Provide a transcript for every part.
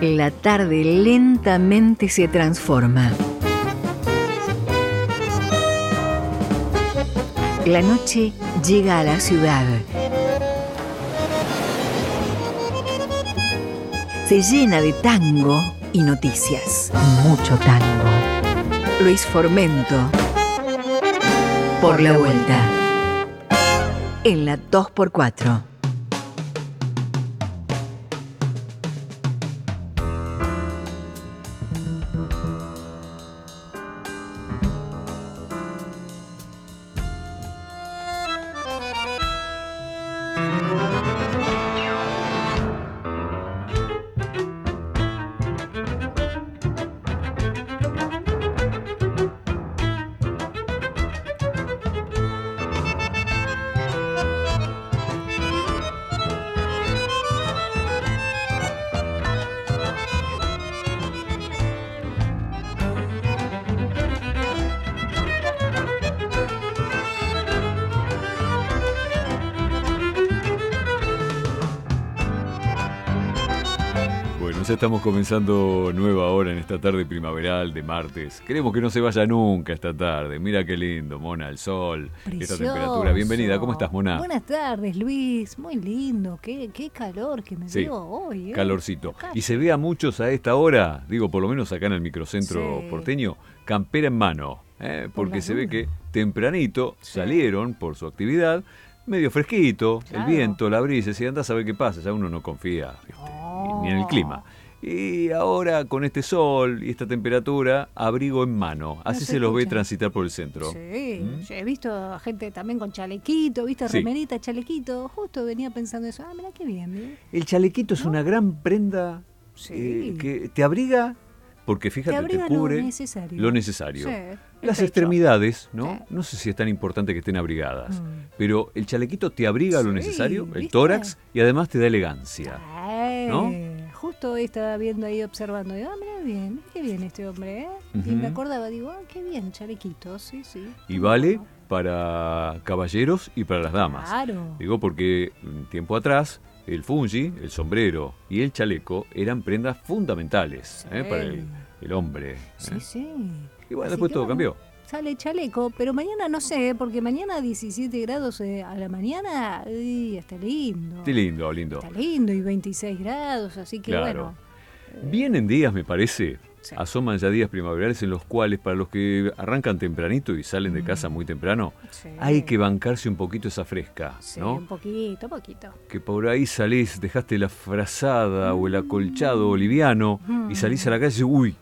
La tarde lentamente se transforma. La noche llega a la ciudad. Se llena de tango y noticias. Mucho tango. Luis Formento. Por la vuelta. En la 2x4. Comenzando nueva hora en esta tarde primaveral de martes. Queremos que no se vaya nunca esta tarde. Mira qué lindo, Mona, el sol, esta temperatura. Bienvenida, ¿cómo estás, Mona? Buenas tardes, Luis. Muy lindo. Qué, qué calor que me sí, hoy. ¿eh? Calorcito. Y se ve a muchos a esta hora, digo, por lo menos acá en el microcentro porteño, campera en mano. ¿eh? porque se ve que tempranito salieron por su actividad medio fresquito, el viento, la brisa, si andas a ver qué pasa, ya uno no confía ni en el clima. Y ahora con este sol y esta temperatura, abrigo en mano. Así se, los ve transitar por el centro. Sí, ¿Mm? he visto gente también con chalequito, ¿viste? Remerita, chalequito. Justo venía pensando eso. Ah, mira qué bien. El chalequito es una gran prenda eh, que te abriga porque fíjate, te, cubre lo necesario. Lo necesario. Las extremidades, ¿no? No sé si es tan importante que estén abrigadas, mm. pero el chalequito te abriga lo necesario, el tórax, y además te da elegancia. ¿No? Estaba viendo ahí, observando, digo, ah, mira bien, qué bien este hombre, ¿eh? Y me acordaba, digo, ah, qué bien, chalequito, sí, sí. Y vale para caballeros y para las damas. Claro. Digo, porque tiempo atrás el fungi, el sombrero y el chaleco eran prendas fundamentales ¿eh? para el, hombre. Sí, ¿eh? sí. Y bueno, después todo cambió sale chaleco, pero mañana no sé, porque mañana 17 grados eh, a la mañana, está lindo. Está lindo, lindo. Está lindo y 26 grados, así que bueno. Vienen días, me parece, asoman ya días primaverales en los cuales para los que arrancan tempranito y salen de casa mm. muy temprano, hay que bancarse un poquito esa fresca, sí, un poquito, poquito. Que por ahí salís, dejaste la frazada o el acolchado mm. boliviano y salís a la calle y uy,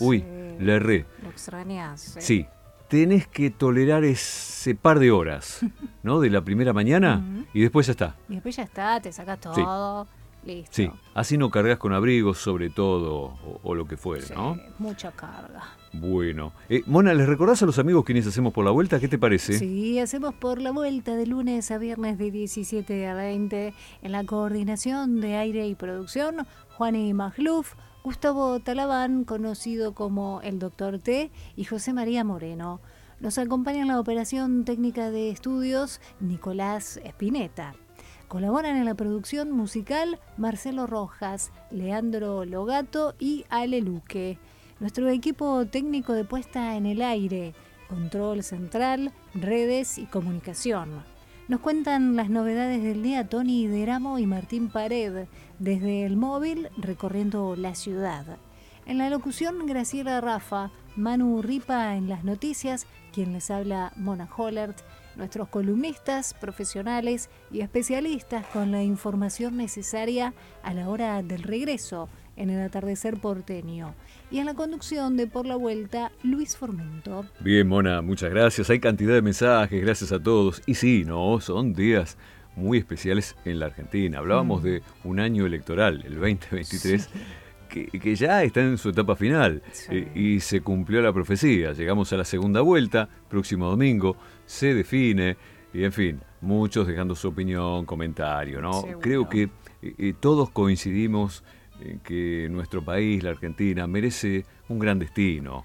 uy, le erré. Lo extrañas. Sí, tenés que tolerar ese par de horas, ¿no? De la primera mañana y después ya está. Y después ya está, te sacas todo. Listo. Sí, así no cargas con abrigos sobre todo o, lo que fuere, ¿no? Mucha carga. Bueno. Eh, Mona, ¿les recordás a los amigos quienes hacemos por la vuelta? ¿Qué te parece? Sí, hacemos por la vuelta de lunes a viernes de 17 a 20 en la coordinación de aire y producción, Juan y Magluf, Gustavo Talabán, conocido como el Doctor T, y José María Moreno. Nos acompaña en la operación técnica de estudios Nicolás Espineta. Colaboran en la producción musical Marcelo Rojas, Leandro Logato y Ale Luque. Nuestro equipo técnico de puesta en el aire, control central, redes y comunicación. Nos cuentan las novedades del día Tony Deramo y Martín Pared, desde el móvil recorriendo la ciudad. En la locución Graciela Rafa, Manu Ripa en las noticias, quien les habla Mona Hollert, nuestros columnistas, profesionales y especialistas con la información necesaria a la hora del regreso en el atardecer porteño. Y en la conducción de Por la Vuelta, Luis Formento. Bien, Mona, muchas gracias. Hay cantidad de mensajes, gracias a todos. Y sí, no, son días muy especiales en la Argentina. Hablábamos mm. de un año electoral, el 2023. Que, ya está en su etapa final eh, y se cumplió la profecía. Llegamos a la segunda vuelta, próximo domingo, se define y en fin, muchos dejando su opinión, comentario, ¿no? Creo que eh, eh, todos coincidimos que nuestro país, la Argentina, merece un gran destino,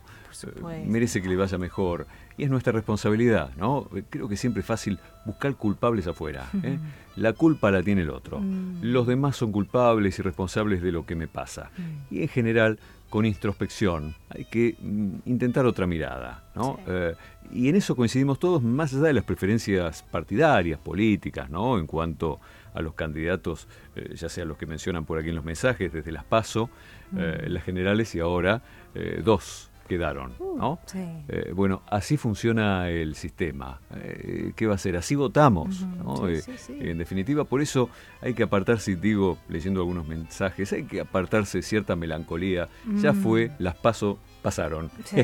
merece que le vaya mejor. Y es nuestra responsabilidad, ¿no? Creo que siempre es fácil buscar culpables afuera. ¿eh? La culpa la tiene el otro. Mm. Los demás son culpables y responsables de lo que me pasa. Mm. Y en general, con introspección, hay que mm, intentar otra mirada, ¿no? Sí. Eh, y en eso coincidimos todos, más allá de las preferencias partidarias, políticas, ¿no? En cuanto a los candidatos, eh, ya sea los que mencionan por aquí en los mensajes, desde las PASO, las generales y ahora dos quedaron, ¿no? Uh, sí. Eh, bueno, así funciona el sistema. Eh, ¿Qué va a ser? Así votamos. ¿no? sí, Eh, sí. En definitiva, por eso hay que apartarse, digo, leyendo algunos mensajes, hay que apartarse cierta melancolía. Ya Mm. fue, las paso pasaron. Sí,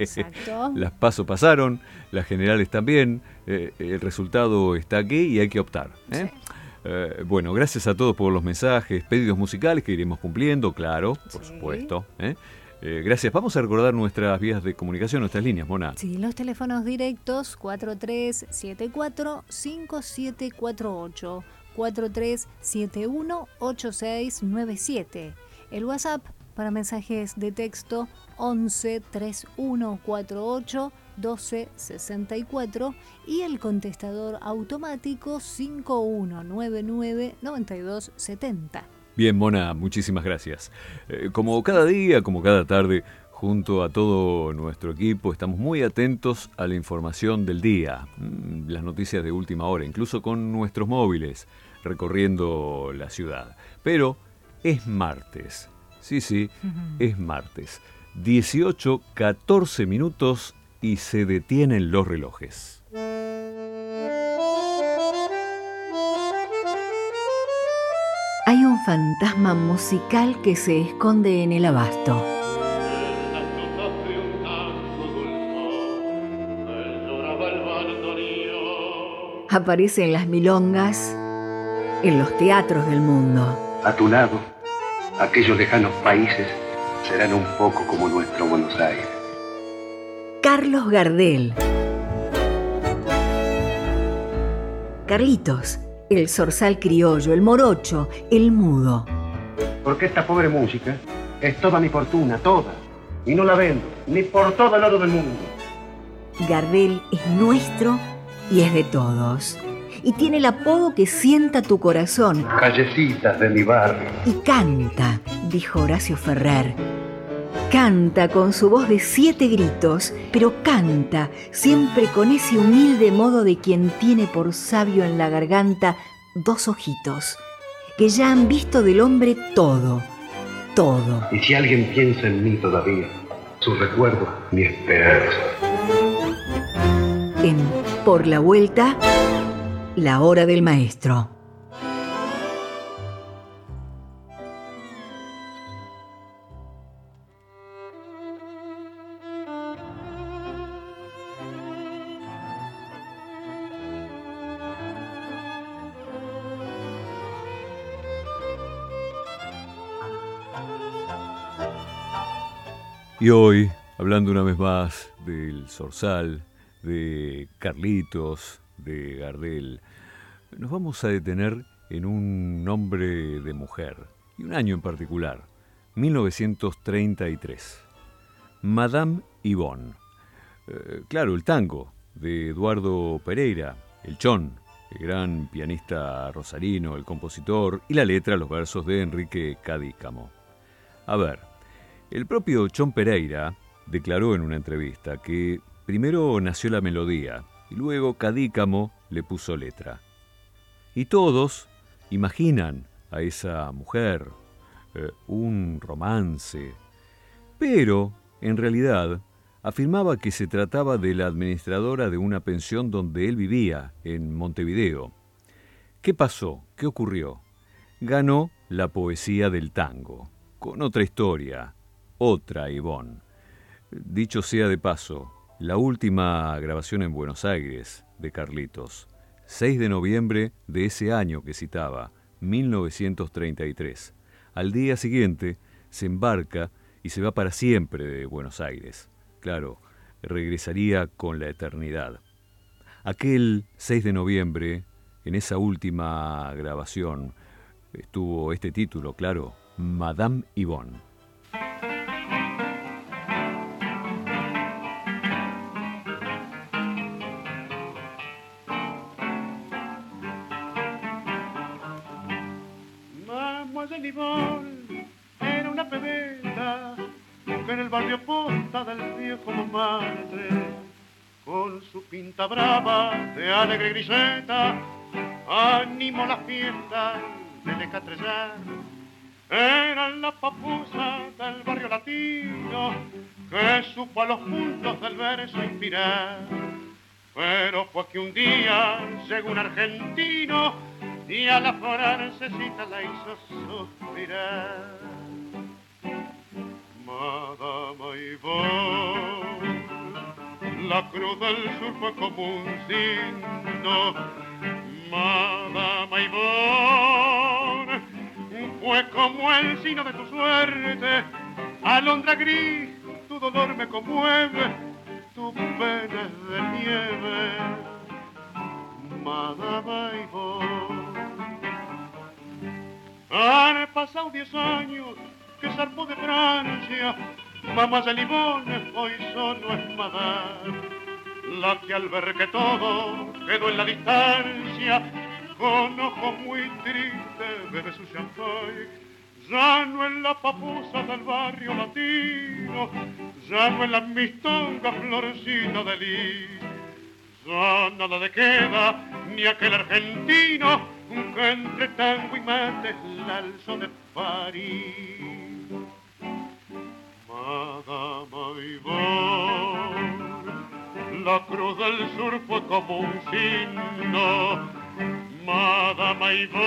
exacto. las paso pasaron, las generales también, eh, el resultado está aquí y hay que optar. ¿eh? Sí. Eh, bueno, gracias a todos por los mensajes, pedidos musicales que iremos cumpliendo, claro, por Sí. supuesto. ¿Eh? Gracias. Vamos a recordar nuestras vías de comunicación, nuestras líneas, Mona. Sí, los teléfonos directos 4374-5748, 4371-8697. El WhatsApp para mensajes de texto 11 3148 1264 y el contestador automático 5199 9270. Bien, Mona, muchísimas gracias. Eh, como cada día, como cada tarde, junto a todo nuestro equipo, estamos muy atentos a la información del día, mm, las noticias de última hora, incluso con nuestros móviles, recorriendo la ciudad. Pero es martes. Sí, sí, es martes. 18, 14 minutos y se detienen los relojes. Fantasma musical que se esconde en el abasto. Aparece en las milongas, en los teatros del mundo. A tu lado, aquellos lejanos países serán un poco como nuestro Buenos Aires. Carlos Gardel. Carlitos, el zorzal criollo, el morocho, el mudo. Porque esta pobre música es toda mi fortuna, toda. Y no la vendo, ni por todo el oro del mundo. Gardel es nuestro y es de todos. Y tiene el apodo que sienta tu corazón. Callecitas de mi barrio. Y canta, dijo Horacio Ferrer. Canta con su voz de siete gritos, pero canta siempre con ese humilde modo de quien tiene por sabio en la garganta dos ojitos, que ya han visto del hombre todo, todo. Y si alguien piensa en mí todavía, su recuerdo, mi esperanza. En Por la Vuelta, la hora del maestro. Y hoy, hablando una vez más del Zorzal, de Carlitos, de Gardel, nos vamos a detener en un nombre de mujer, y un año en particular, 1933. Madame Yvonne. Eh, claro, el tango de Eduardo Pereira, el chón, el gran pianista rosarino, el compositor, y la letra, los versos de Enrique Cadícamo. A ver, el propio Chon Pereira declaró en una entrevista que primero nació la melodía y luego Cadícamo le puso letra. Y todos imaginan a esa mujer, eh, un romance, pero en realidad afirmaba que se trataba de la administradora de una pensión donde él vivía, en Montevideo. ¿Qué pasó? ¿Qué ocurrió? Ganó la poesía del tango, con otra historia, otra Ivonne. Dicho sea de paso, la última grabación en Buenos Aires de Carlitos, 6 de noviembre de ese año que citaba, 1933. Al día siguiente se embarca y se va para siempre de Buenos Aires. Claro, regresaría con la eternidad. Aquel 6 de noviembre, en esa última grabación, estuvo este título, claro, Madame Yvonne. Barrio posta del viejo madre con su pinta brava de alegre griseta animó la fiesta del ecatrellar era la papusa del barrio latino que supo a los puntos del verso inspirar. Pero fue que un día llegó un argentino y a la francesita la hizo suspirar. Madama Ivonne, la cruz del sur fue como un signo. Madama Ivonne, fue como el signo de tu suerte. Alondra gris, tu dolor me conmueve, tu pena de nieve. Madama Ivonne. Han pasado diez años que zarpó de Francia, mamá de Limón, hoy solo es Madame. La que al ver que todo quedó en la distancia, con ojos muy tristes bebe su champagne. Ya no en la papusa del barrio latino, ya no en la mistonga florcita de lis. Ya nada de queda, ni aquel argentino que entre tango y mate la alzó de París. Madama Ivonne, la cruz del sur fue como un signo. Madama Ivonne,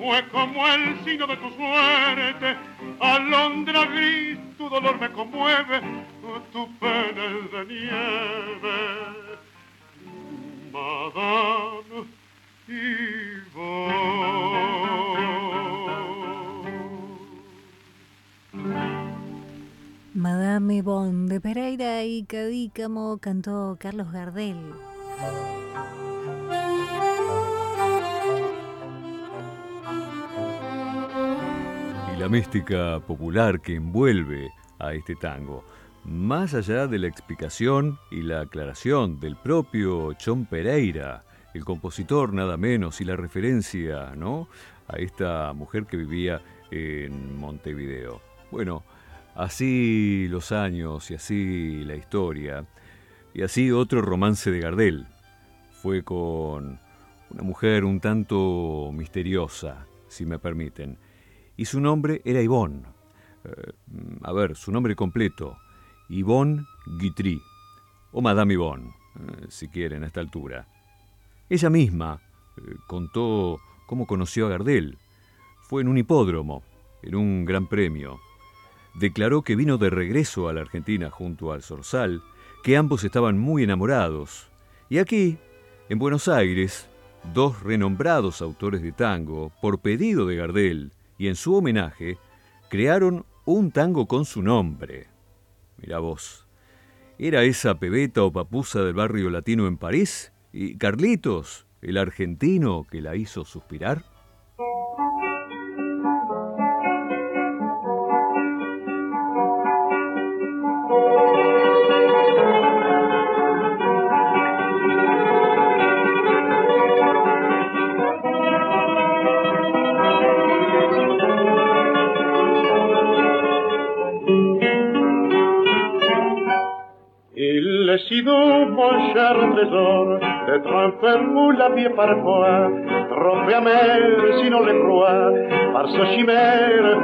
fue como el signo de tu suerte. Alondra gris, tu dolor me conmueve, tu pena es de nieve. Madame Madame Yvonne de Pereira y Cadícamo cantó Carlos Gardel. Y la mística popular que envuelve a este tango, más allá de la explicación y la aclaración del propio Chon Pereira, el compositor nada menos, y la referencia ¿no? a esta mujer que vivía en Montevideo. Bueno, así los años y así la historia, y así otro romance de Gardel. Fue con una mujer un tanto misteriosa, si me permiten, y su nombre era Yvonne. Eh, a ver, su nombre completo, Yvonne Guitry, o Madame Yvonne, eh, si quieren, a esta altura. Ella misma eh, contó cómo conoció a Gardel. Fue en un hipódromo, en un gran premio. Declaró que vino de regreso a la Argentina junto al Zorzal, que ambos estaban muy enamorados. Y aquí, en Buenos Aires, dos renombrados autores de tango, por pedido de Gardel y en su homenaje, crearon un tango con su nombre. Mira vos, ¿era esa pebeta o papusa del barrio latino en París? ¿Y Carlitos, el argentino que la hizo suspirar? Peu mou la vie parfois, trop amer si l'on le croit, par sa chimère,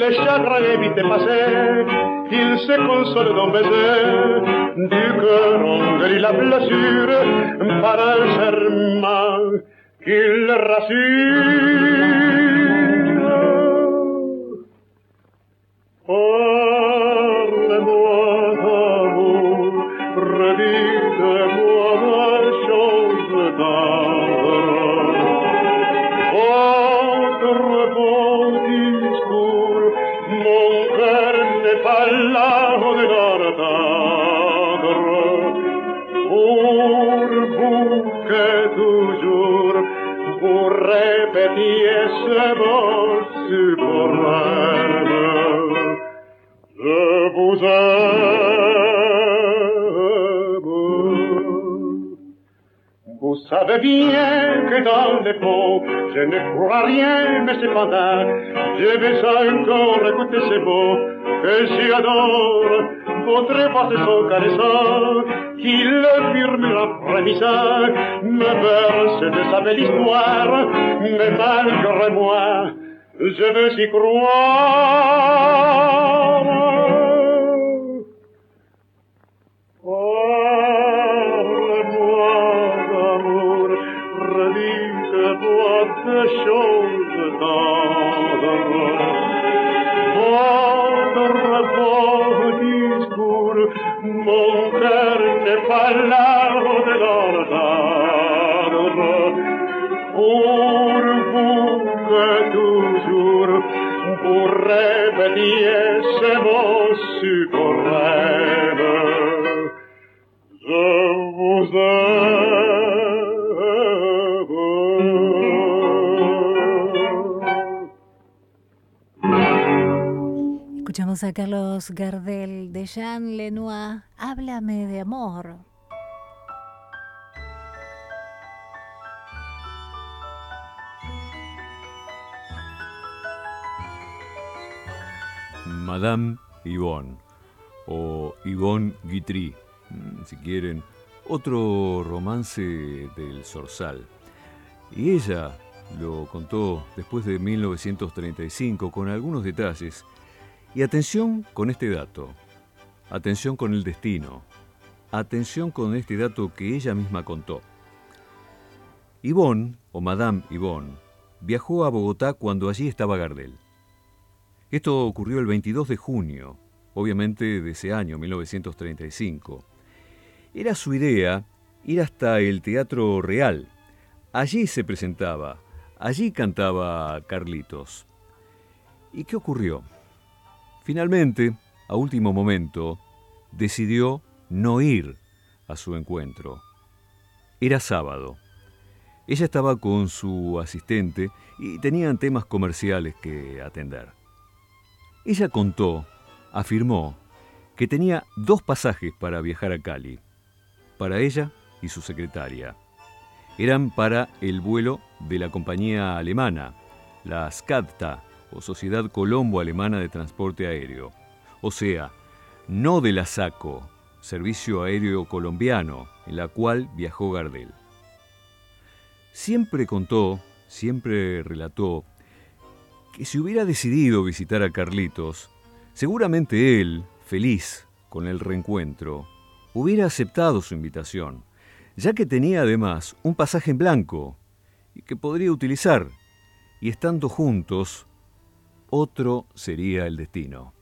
les chagrins évitent passer, il se console d'un baiser, du cœur on guérit la blessure, par un serment qu'il rassure. Parle-moi toujours, vous répétiez ce mot suprême. Je vous aime. Vous savez bien que dans les pots, je ne crois rien, mais cependant, je vais encore écouter ces mots que j'adore potrei se son qu'il murmura frémissant, me verse de sa belle histoire, mais malgré moi, je veux y croire. Parle-moi d'amour, redis-moi de choses. Escuchamos a Carlos Gardel de Jean Lenoir, Háblame de amor. Madame Yvonne o Yvonne Guitry, mm, si quieren, otro romance del Zorzal. Y ella lo contó después de 1935 con algunos detalles. Y atención con este dato, atención con el destino, atención con este dato que ella misma contó. Yvonne, o Madame Yvonne, viajó a Bogotá cuando allí estaba Gardel. Esto ocurrió el 22 de junio, obviamente de ese año, 1935. Era su idea ir hasta el Teatro Real. Allí se presentaba, allí cantaba Carlitos. ¿Y qué ocurrió? Finalmente, a último momento, decidió no ir a su encuentro. Era sábado. Ella estaba con su asistente y tenían temas comerciales que atender. Ella contó, afirmó, que tenía dos pasajes para viajar a Cali, para ella y su secretaria. Eran para el vuelo de la compañía alemana, la SCADTA, o Sociedad Colombo Alemana de Transporte Aéreo, o sea, no de la SACO, Servicio Aéreo Colombiano, en la cual viajó Gardel. Siempre contó, siempre relató, que si hubiera decidido visitar a Carlitos, seguramente él, feliz con el reencuentro, hubiera aceptado su invitación, ya que tenía además un pasaje en blanco y que podría utilizar, y estando juntos, otro sería el destino.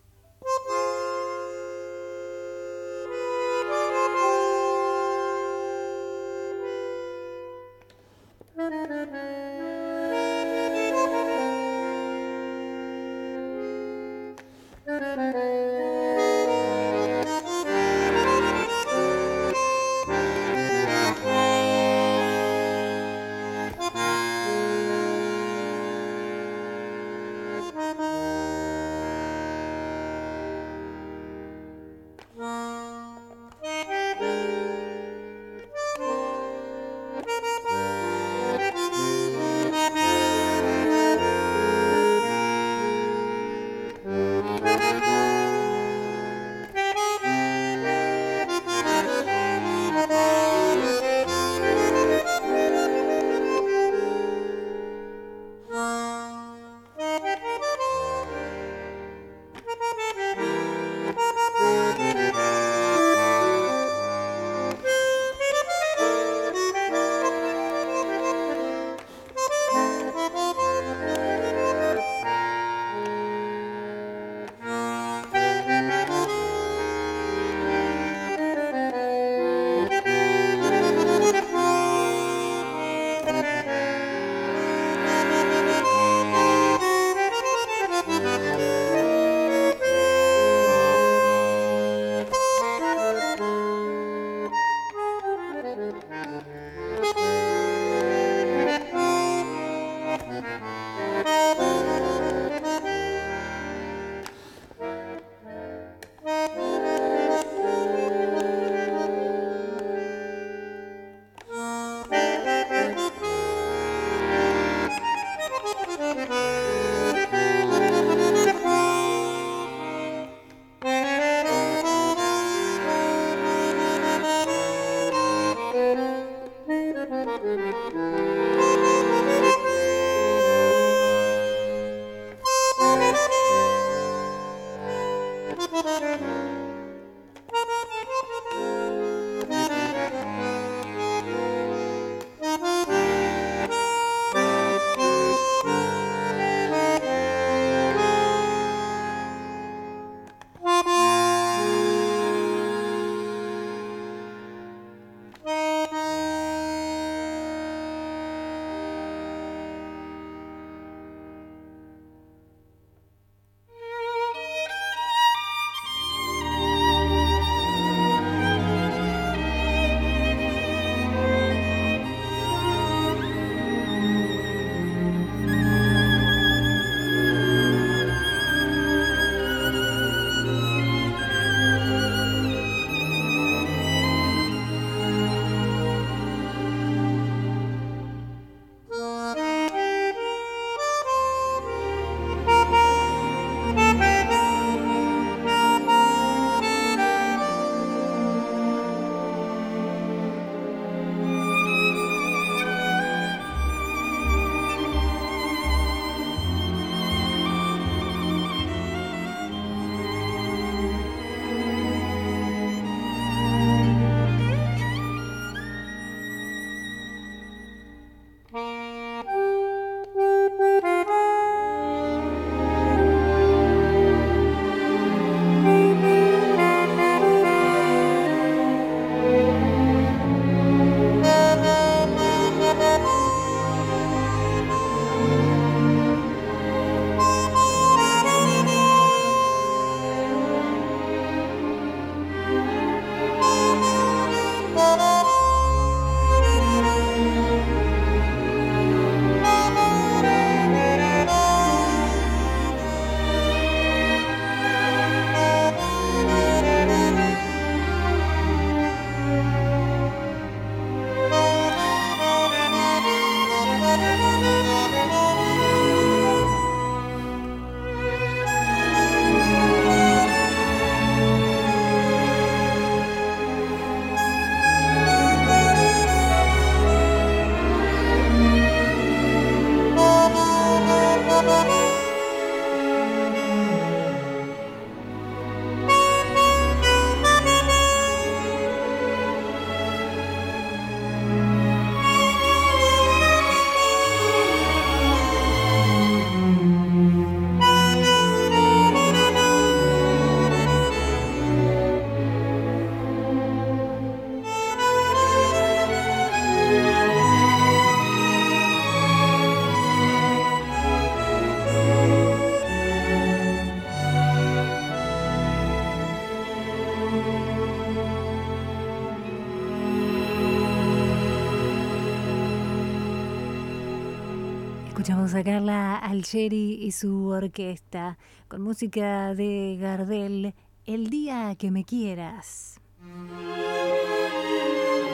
Escuchamos a Carla Algeri y su orquesta con música de Gardel, El día que me quieras.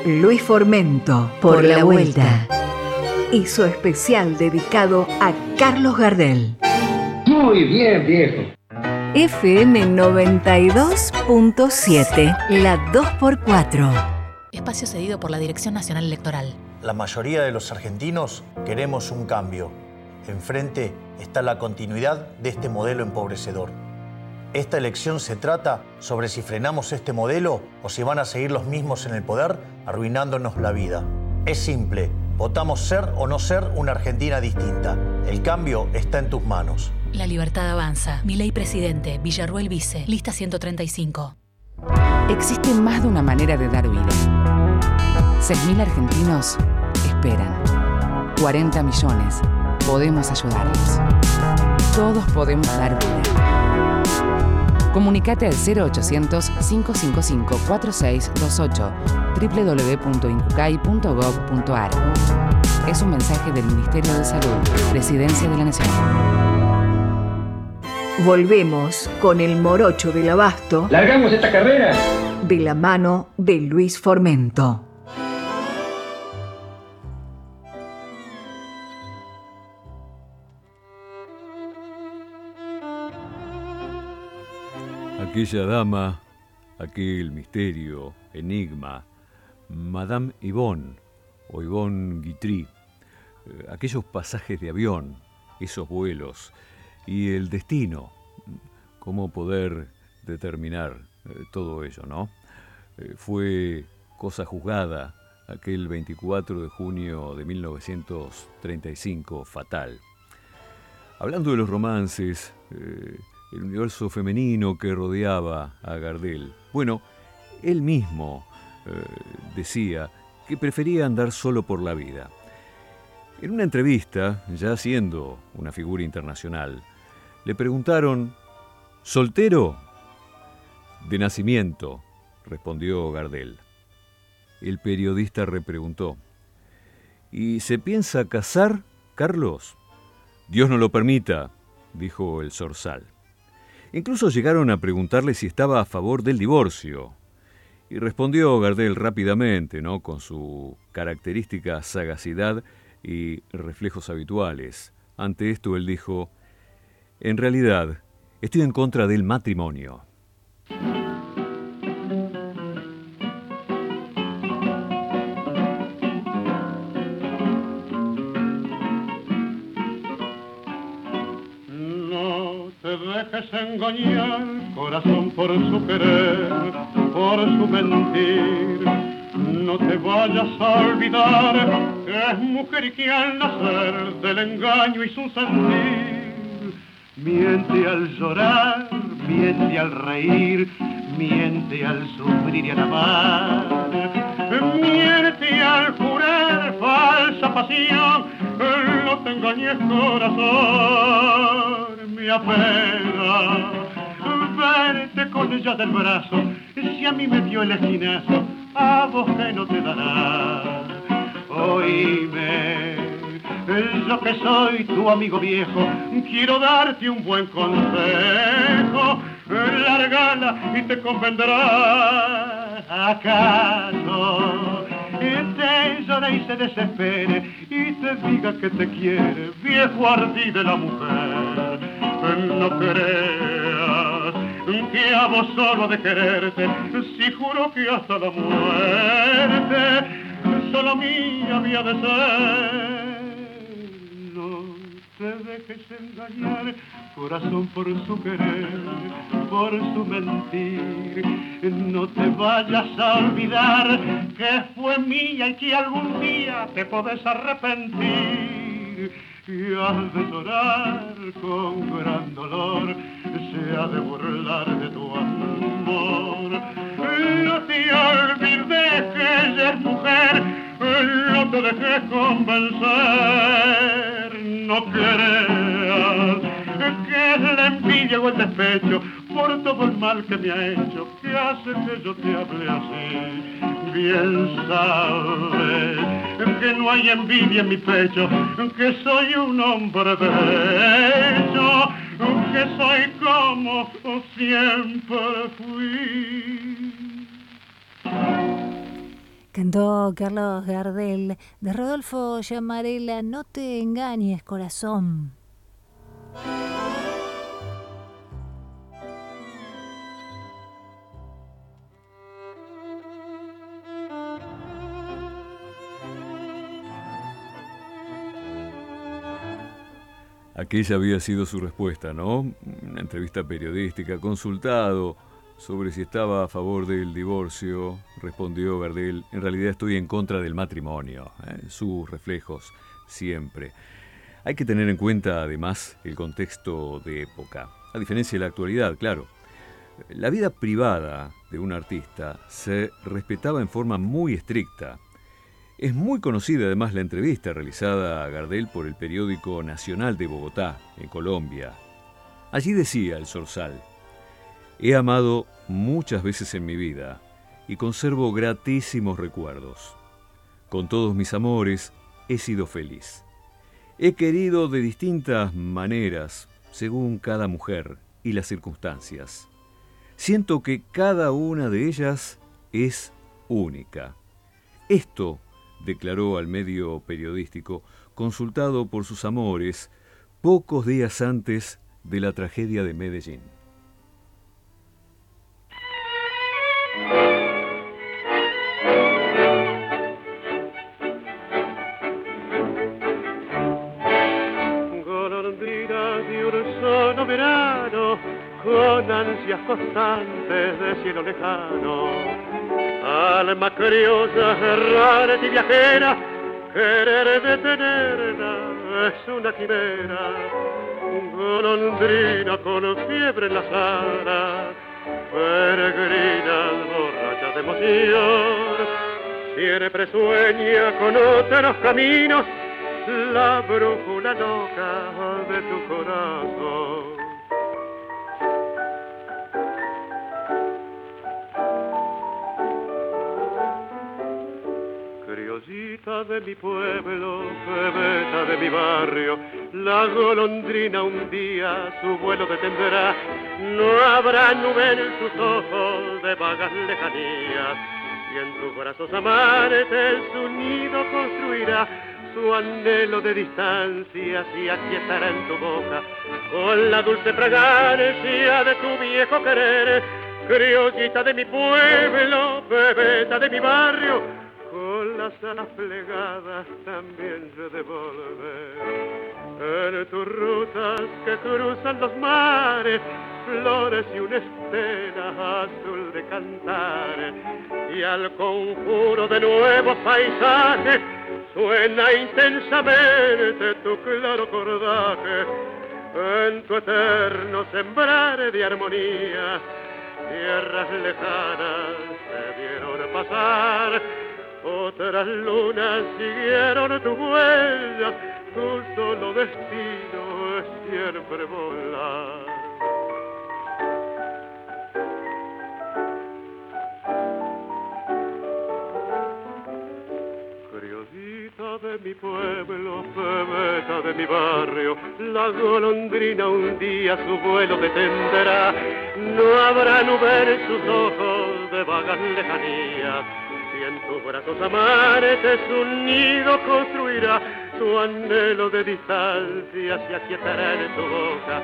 Luis Formento, por, la, vuelta. Hizo especial dedicado a Carlos Gardel. Muy bien, viejo. FM 92.7, la 2x4. Espacio cedido por la Dirección Nacional Electoral. La mayoría de los argentinos queremos un cambio. Enfrente está la continuidad de este modelo empobrecedor. Esta elección se trata sobre si frenamos este modelo o si van a seguir los mismos en el poder arruinándonos la vida. Es simple, votamos ser o no ser una Argentina distinta. El cambio está en tus manos. La libertad avanza. Mi ley presidente, Villarruel Vice, lista 135. Existe más de una manera de dar vida. 6.000 argentinos esperan. 40 millones. Podemos ayudarlos. Todos podemos dar vida. Comunicate al 0800-555-4628 www.incucay.gov.ar Es un mensaje del Ministerio de Salud, Presidencia de la Nación. Volvemos con el morocho del abasto. ¿Largamos esta carrera? De la mano de Luis Formento. Aquella dama, aquel misterio, enigma, Madame Yvonne o Yvonne Guitry, eh, aquellos pasajes de avión, esos vuelos y el destino, cómo poder determinar eh, todo ello, ¿no? Eh, fue cosa juzgada aquel 24 de junio de 1935, fatal. Hablando de los romances, el universo femenino que rodeaba a Gardel. Bueno, él mismo eh, decía que prefería andar solo por la vida. En una entrevista, ya siendo una figura internacional, le preguntaron, ¿soltero? De nacimiento, respondió Gardel. El periodista repreguntó, ¿y se piensa casar, Carlos? Dios no lo permita, dijo el zorzal. Incluso llegaron a preguntarle si estaba a favor del divorcio. Y respondió Gardel rápidamente, ¿no? con su característica sagacidad y reflejos habituales. Ante esto él dijo, en realidad, estoy en contra del matrimonio. Engañar, corazón por su querer, por su mentir. No te vayas a olvidar es mujer y que al nacer del engaño y su sentir. Miente al llorar, miente al reír, miente al sufrir y al amar. Miente al jurar falsa pasión, no te engañes corazón me apena verte con ella del brazo. Si a mí me dio el esquinazo, a vos que no te dará. Oíme, yo que soy tu amigo viejo, quiero darte un buen consejo. Largala y te convendrá. ¿Acaso? te llore y se desespere y te diga que te quiere, viejo ardí de la mujer no creas que a solo de quererte, si juro que hasta la muerte solo mía había de ser. No te dejes engañar, corazón por su querer, por su mentir. No te vayas a olvidar que fue mía y que algún día te podés arrepentir y has de llorar con gran dolor, se ha de burlar de tu amor. No te olvides que ella es mujer, no te dejes convencer, no creas es la envidia o el despecho por todo el mal que me ha hecho, que hace que yo te hable así. Bien sabes que no hay envidia en mi pecho, que soy un hombre hecho, que soy como siempre fui. Cantó Carlos Gardel de Rodolfo Llamarela, No te engañes, corazón. Aquella había sido su respuesta, ¿no? Una entrevista periodística, consultado sobre si estaba a favor del divorcio, respondió Gardel, en realidad estoy en contra del matrimonio, ¿eh? sus reflejos siempre. Hay que tener en cuenta además el contexto de época, a diferencia de la actualidad, claro. La vida privada de un artista se respetaba en forma muy estricta es muy conocida además la entrevista realizada a Gardel por el periódico Nacional de Bogotá, en Colombia. Allí decía el Zorzal, he amado muchas veces en mi vida y conservo gratísimos recuerdos. Con todos mis amores he sido feliz. He querido de distintas maneras, según cada mujer y las circunstancias. Siento que cada una de ellas es única. Esto declaró al medio periodístico, consultado por sus amores pocos días antes de la tragedia de Medellín. de verano, con ansias constantes de cielo lejano alma curiosa, rara y viajera, querer detenerla es una quimera, golondrina con fiebre en la sala, peregrina borracha de emoción, siempre sueña con otros caminos, la brújula loca de tu corazón. De mi pueblo, bebeta de mi barrio, la golondrina un día su vuelo detendrá. No habrá nube en sus ojos de vagas lejanías, y en tus brazos amares su nido construirá. Su anhelo de distancia se aquietará en tu boca, con la dulce fragancia de tu viejo querer. Criollita de mi pueblo, bebeta de mi barrio, las plegadas también yo de En tus rutas que cruzan los mares, flores y una estela azul de cantar. Y al conjuro de nuevos paisajes suena intensamente tu claro cordaje. En tu eterno sembrar de armonía, tierras lejanas se vieron pasar otras lunas siguieron tu huella, tu solo destino es siempre volar. Criolita de mi pueblo, pebeta de mi barrio, la golondrina un día su vuelo detendrá. No habrá nube en sus ojos de vagas lejanías en tus brazos amares un nido construirá, su anhelo de distancia se aquietará en tu boca,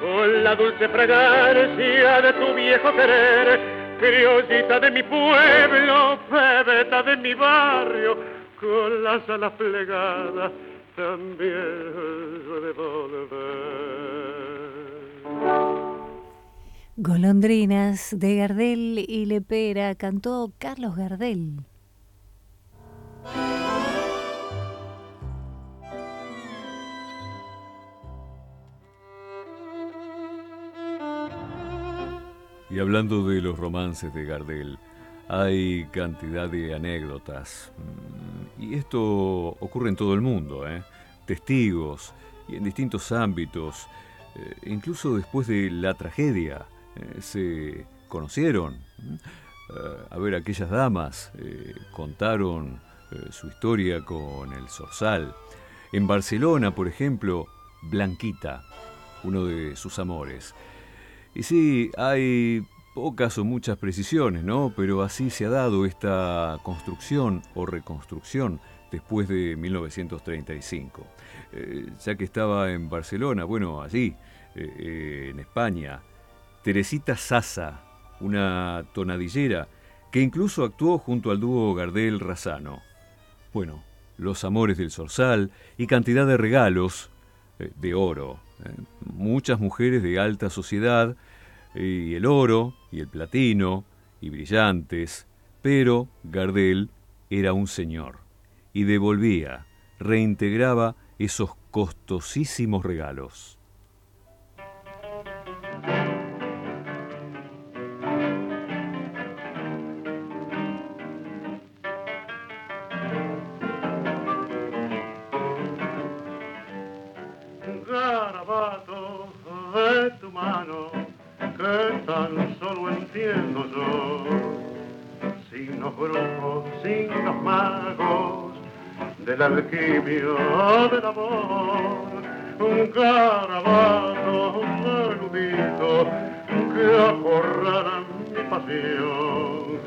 con la dulce fragancia de tu viejo querer, criollita de mi pueblo, bebeta de mi barrio, con las alas plegadas también de volver. Golondrinas de Gardel y Lepera cantó Carlos Gardel. Y hablando de los romances de Gardel, hay cantidad de anécdotas. Mm, y esto ocurre en todo el mundo, ¿eh? testigos y en distintos ámbitos, eh, incluso después de la tragedia eh, se conocieron. a ver, aquellas damas contaron su historia con el Zorzal. En Barcelona, por ejemplo, Blanquita, uno de sus amores. Y sí, hay pocas o muchas precisiones, ¿no? Pero así se ha dado esta construcción o reconstrucción después de 1935. Eh, ya que estaba en Barcelona, bueno, allí, eh, eh, en España, Teresita Sasa, una tonadillera que incluso actuó junto al dúo Gardel-Razano. Bueno, los amores del Zorzal y cantidad de regalos de oro. Muchas mujeres de alta sociedad y el oro y el platino y brillantes, pero Gardel era un señor y devolvía, reintegraba esos costosísimos regalos. Del alquimio del amor, un carabato saludito que acorrala mi pasión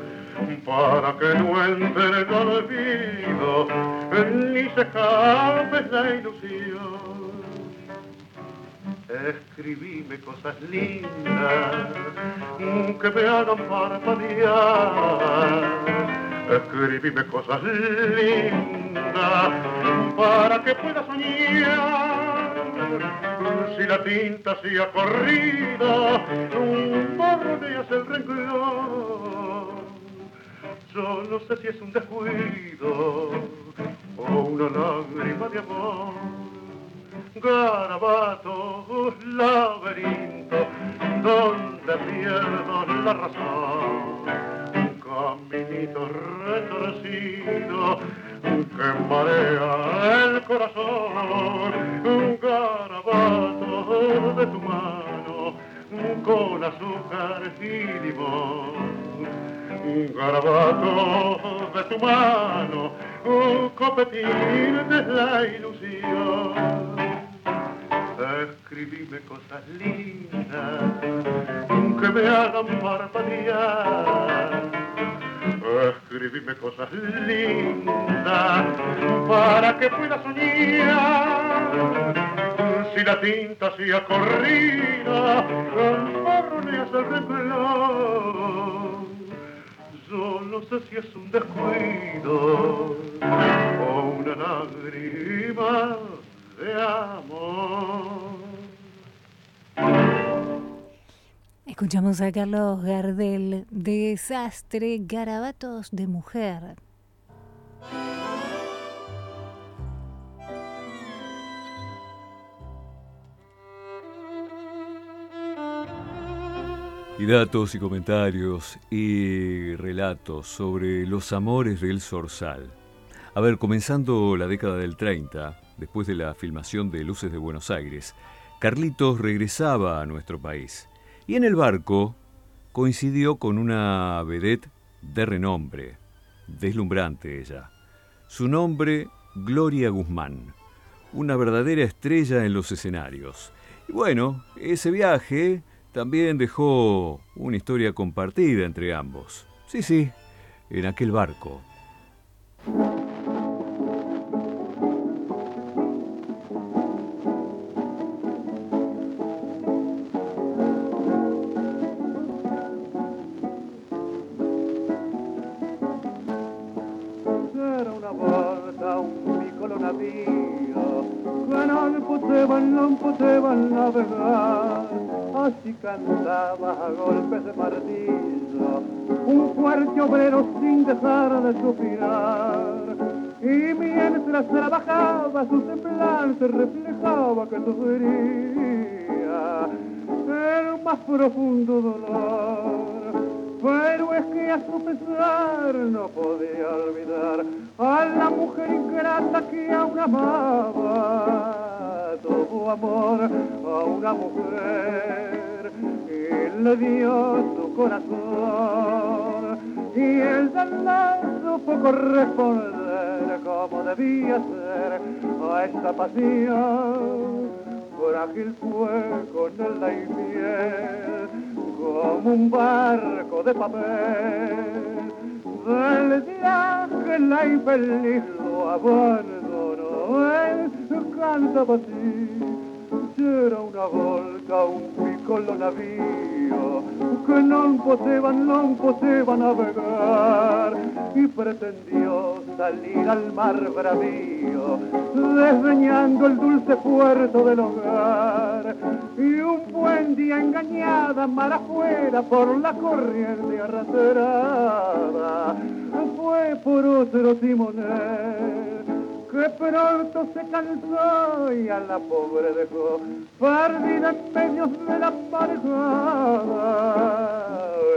para que no entre el olvido ni se escape la ilusión Escribime cosas lindas que me hagan parpadear. Escribime cosas lindas para que pueda soñar. Si la tinta se ha corrido, borroneas el renglón. Yo sé si es un descuido o una lágrima de amor garabato, laberinto, donde pierdo la razón. Caminito retorcido que marea el corazón. Un garabato de tu mano con azúcar y limón. Un garabato de tu mano, un copetín de la ilusión escribime cosas lindas que me hagan parpadear. Escribime cosas lindas para que pueda soñar. Si la tinta se ha corrido, marroneas el renglón. Yo no sé si es un descuido o una lágrima de amor. Escuchamos a Carlos Gardel, Desastre, Garabatos de Mujer. Y datos y comentarios y relatos sobre los amores del Zorzal. A ver, comenzando la década del 30, después de la filmación de Luces de Buenos Aires, Carlitos regresaba a nuestro país y en el barco coincidió con una vedette de renombre, deslumbrante ella. Su nombre, Gloria Guzmán, una verdadera estrella en los escenarios. Y bueno, ese viaje también dejó una historia compartida entre ambos. Sí, sí, en aquel barco. Así cantaba a golpes de martillo, un fuerte obrero sin dejar de suspirar. Y mientras trabajaba su semblante reflejaba que sufría el más profundo dolor. Pero es que a su pesar no podía olvidar a la mujer ingrata que aún amaba. Tuvo amor a una mujer y le dio su corazón y él no supo corresponder como debía ser a esta pasión. Frágil fue con el la miel, como un barco de papel. Del viaje la infeliz lo abandonó, él cantaba así, era una volta, un piccolo navío que non poteva, non poteva navegar y pretendió salir al mar bravío, desdeñando el dulce puerto del hogar. Y un buen día engañada, mar afuera, por la corriente arrastrada, fue por otro timonel que pronto se cansó y a la pobre dejó perdida en medio de la marejada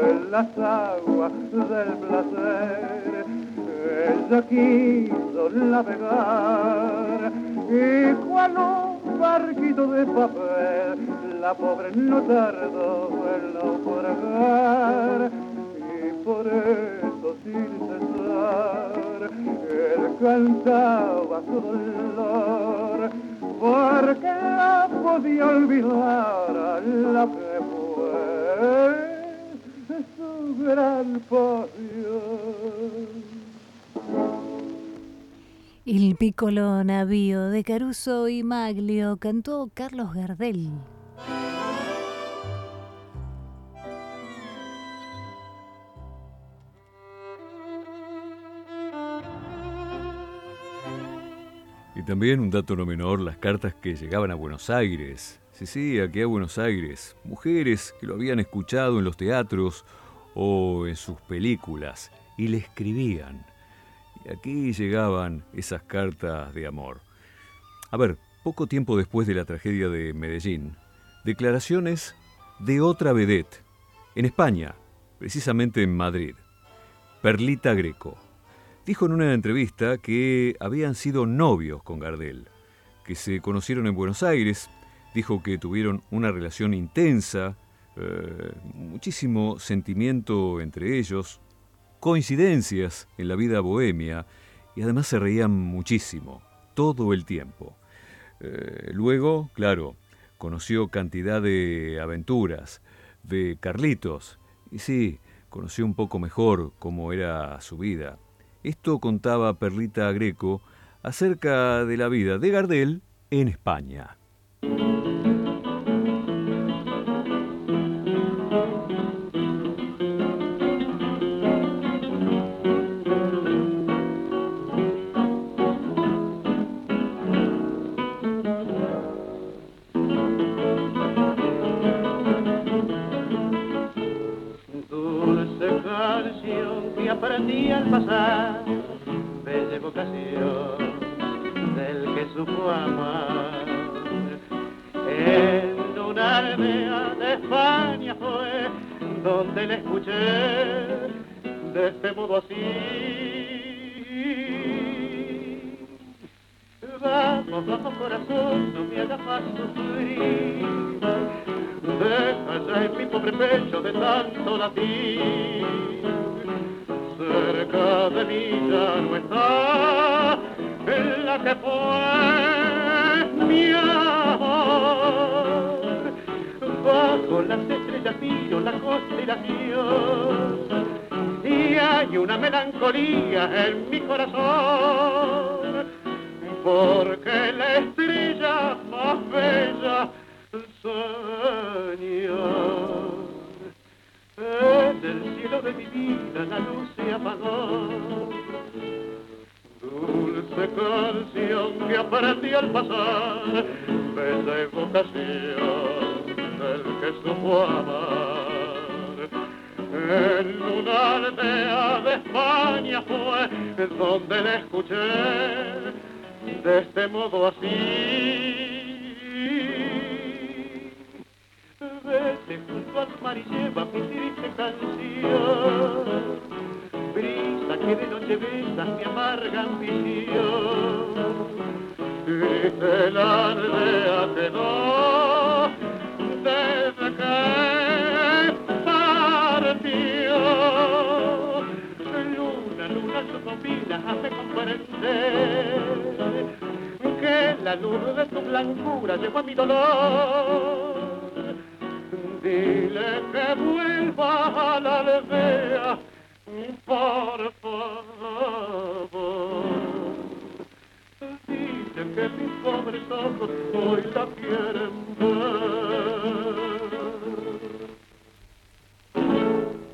en las aguas del placer. Ella quiso navegar y cual un barquito de papel la pobre no tardó en naufragar y por eso sin cesar él cantaba su dolor porque la podía olvidar a la que fue su gran pasión. El piccolo navío de Caruso y Maglio cantó Carlos Gardel. Y también un dato no menor, las cartas que llegaban a Buenos Aires. Sí, sí, aquí a Buenos Aires. Mujeres que lo habían escuchado en los teatros o en sus películas y le escribían. Y aquí llegaban esas cartas de amor. A ver, poco tiempo después de la tragedia de Medellín, declaraciones de otra vedette, en España, precisamente en Madrid, Perlita Greco. Dijo en una entrevista que habían sido novios con Gardel, que se conocieron en Buenos Aires, dijo que tuvieron una relación intensa, eh, muchísimo sentimiento entre ellos, coincidencias en la vida bohemia y además se reían muchísimo, todo el tiempo. Eh, luego, claro, conoció cantidad de aventuras, de Carlitos, y sí, conoció un poco mejor cómo era su vida. Esto contaba Perlita Greco acerca de la vida de Gardel en España. Vida la luz apagó. Dulce canción que aprendí al pasar, bella evocación del que supo amar. En una de España fue donde le escuché de este modo así. tu alma lleva mi triste canción. Brisa que de noche besas mi amarga ambición. Y el ardea que no desde que partió. Luna, luna, sus bobinas hace comprender que la luz de tu blancura llevó a mi dolor. Dile que vuelva a la aldea, por favor. Dile que mis pobres ojos hoy la quieren ver.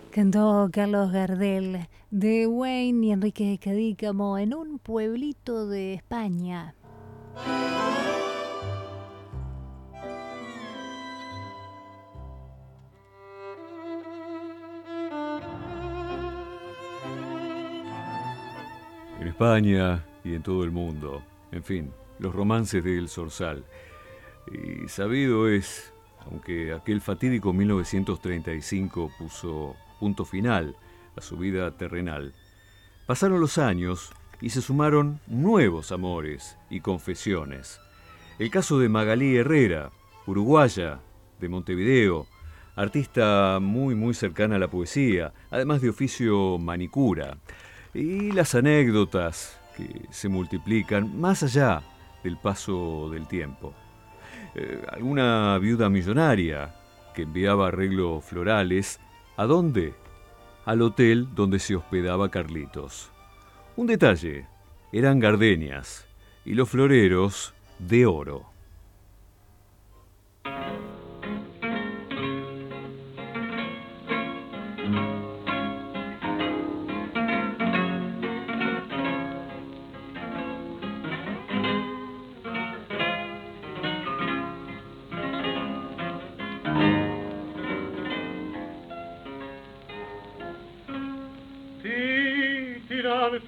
Cantó Carlos Gardel de Wayne y Enrique Cadícamo en un pueblito de España. España y en todo el mundo, en fin, los romances del Zorzal. Y sabido es, aunque aquel fatídico 1935 puso punto final a su vida terrenal, pasaron los años y se sumaron nuevos amores y confesiones. El caso de Magalí Herrera, uruguaya, de Montevideo, artista muy muy cercana a la poesía, además de oficio manicura, y las anécdotas que se multiplican más allá del paso del tiempo. Eh, alguna viuda millonaria que enviaba arreglos florales ¿A dónde? Al hotel donde se hospedaba Carlitos. Un detalle, eran gardenias y los floreros de oro.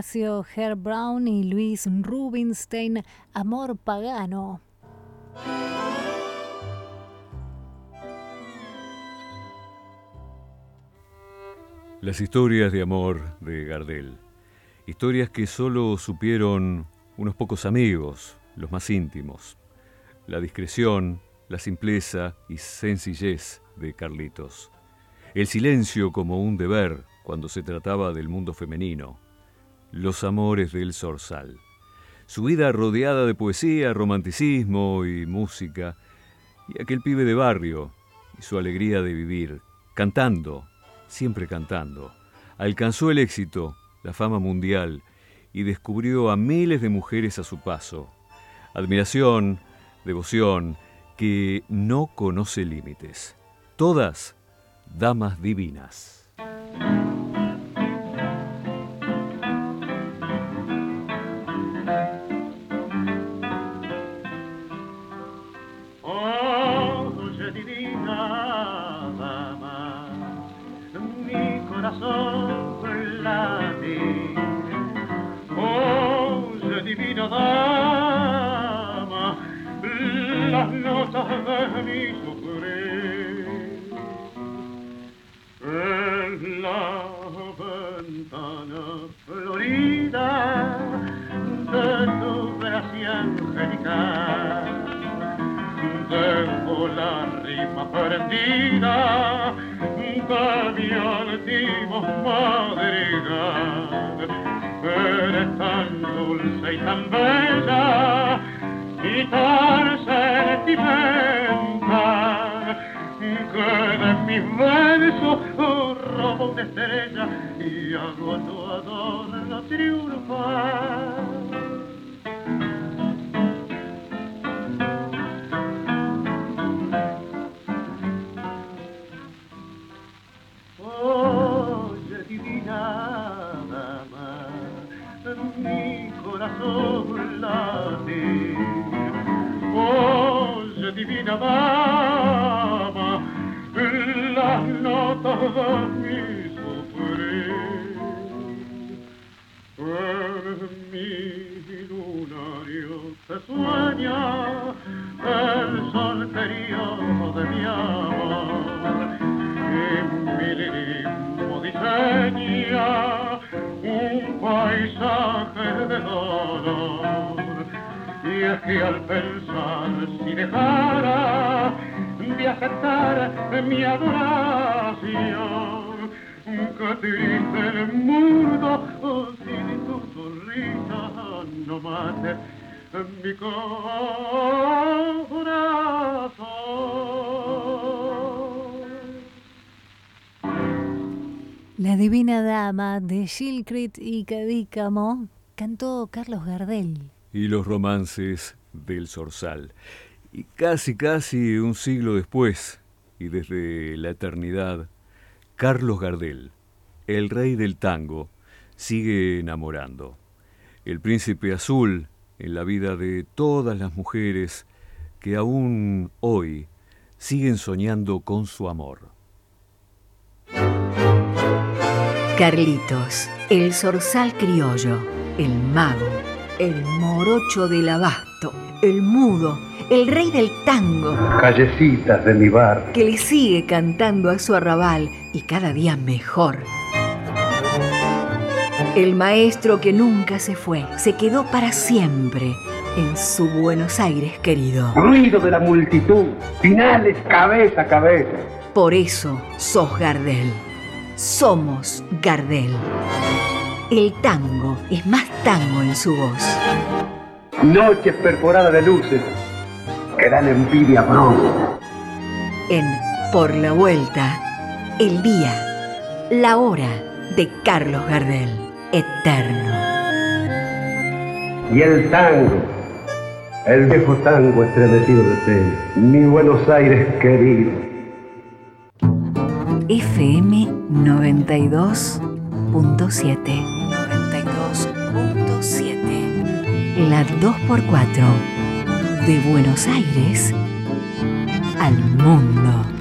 de Nacio Herb Brown y Luis Rubinstein, Amor Pagano. Las historias de amor de Gardel. Historias que solo supieron unos pocos amigos, los más íntimos. La discreción, la simpleza y sencillez de Carlitos. El silencio como un deber cuando se trataba del mundo femenino, los amores del zorzal. Su vida rodeada de poesía, romanticismo y música, y aquel pibe de barrio, y su alegría de vivir, cantando, siempre cantando. Alcanzó el éxito, la fama mundial, y descubrió a miles de mujeres a su paso. Admiración, devoción, que no conoce límites. Todas damas divinas. De mi sufrir. En la ventana florida de tu gracia angelical, dejo la rima prendida de mi altivo madrigal. Eres tan dulce y tan bella y tan sentimental que de mis versos robo una estrella y hago tu adorno triunfar. Oye, divina dama, mi corazón Dama, las notas de mi sufrir. En mi lunario se sueña el solterío de mi amor. Y mi lirismo diseña un paisaje de dolor. Y es que al pensar si dejara de aceptar mi adoración, que triste el mundo sin tu sonrisa no mate mi corazón. La Divina Dama de Shilkrit y Cadícamo cantó Carlos Gardel. Y los romances del Zorzal. Y casi, casi un siglo después, y desde la eternidad, Carlos Gardel, el rey del tango, sigue enamorando. El príncipe azul en la vida de todas las mujeres que aún hoy siguen soñando con su amor. Carlitos, el zorzal criollo, el mago, el morocho del abasto, el mudo, el rey del tango. Callecitas de mi bar. Que le sigue cantando a su arrabal y cada día mejor. El maestro que nunca se fue, se quedó para siempre en su Buenos Aires querido. Ruido de la multitud, finales cabeza a cabeza. Por eso sos Gardel. Somos Gardel. El tango es más tango en su voz. Noches perforadas de luces que dan envidia pronto. En Por la Vuelta, el día, la hora de Carlos Gardel, eterno. Y el tango, el viejo tango estremecido de pena, mi Buenos Aires querido. FM 92.7 92.7 La 2x4 de Buenos Aires al mundo.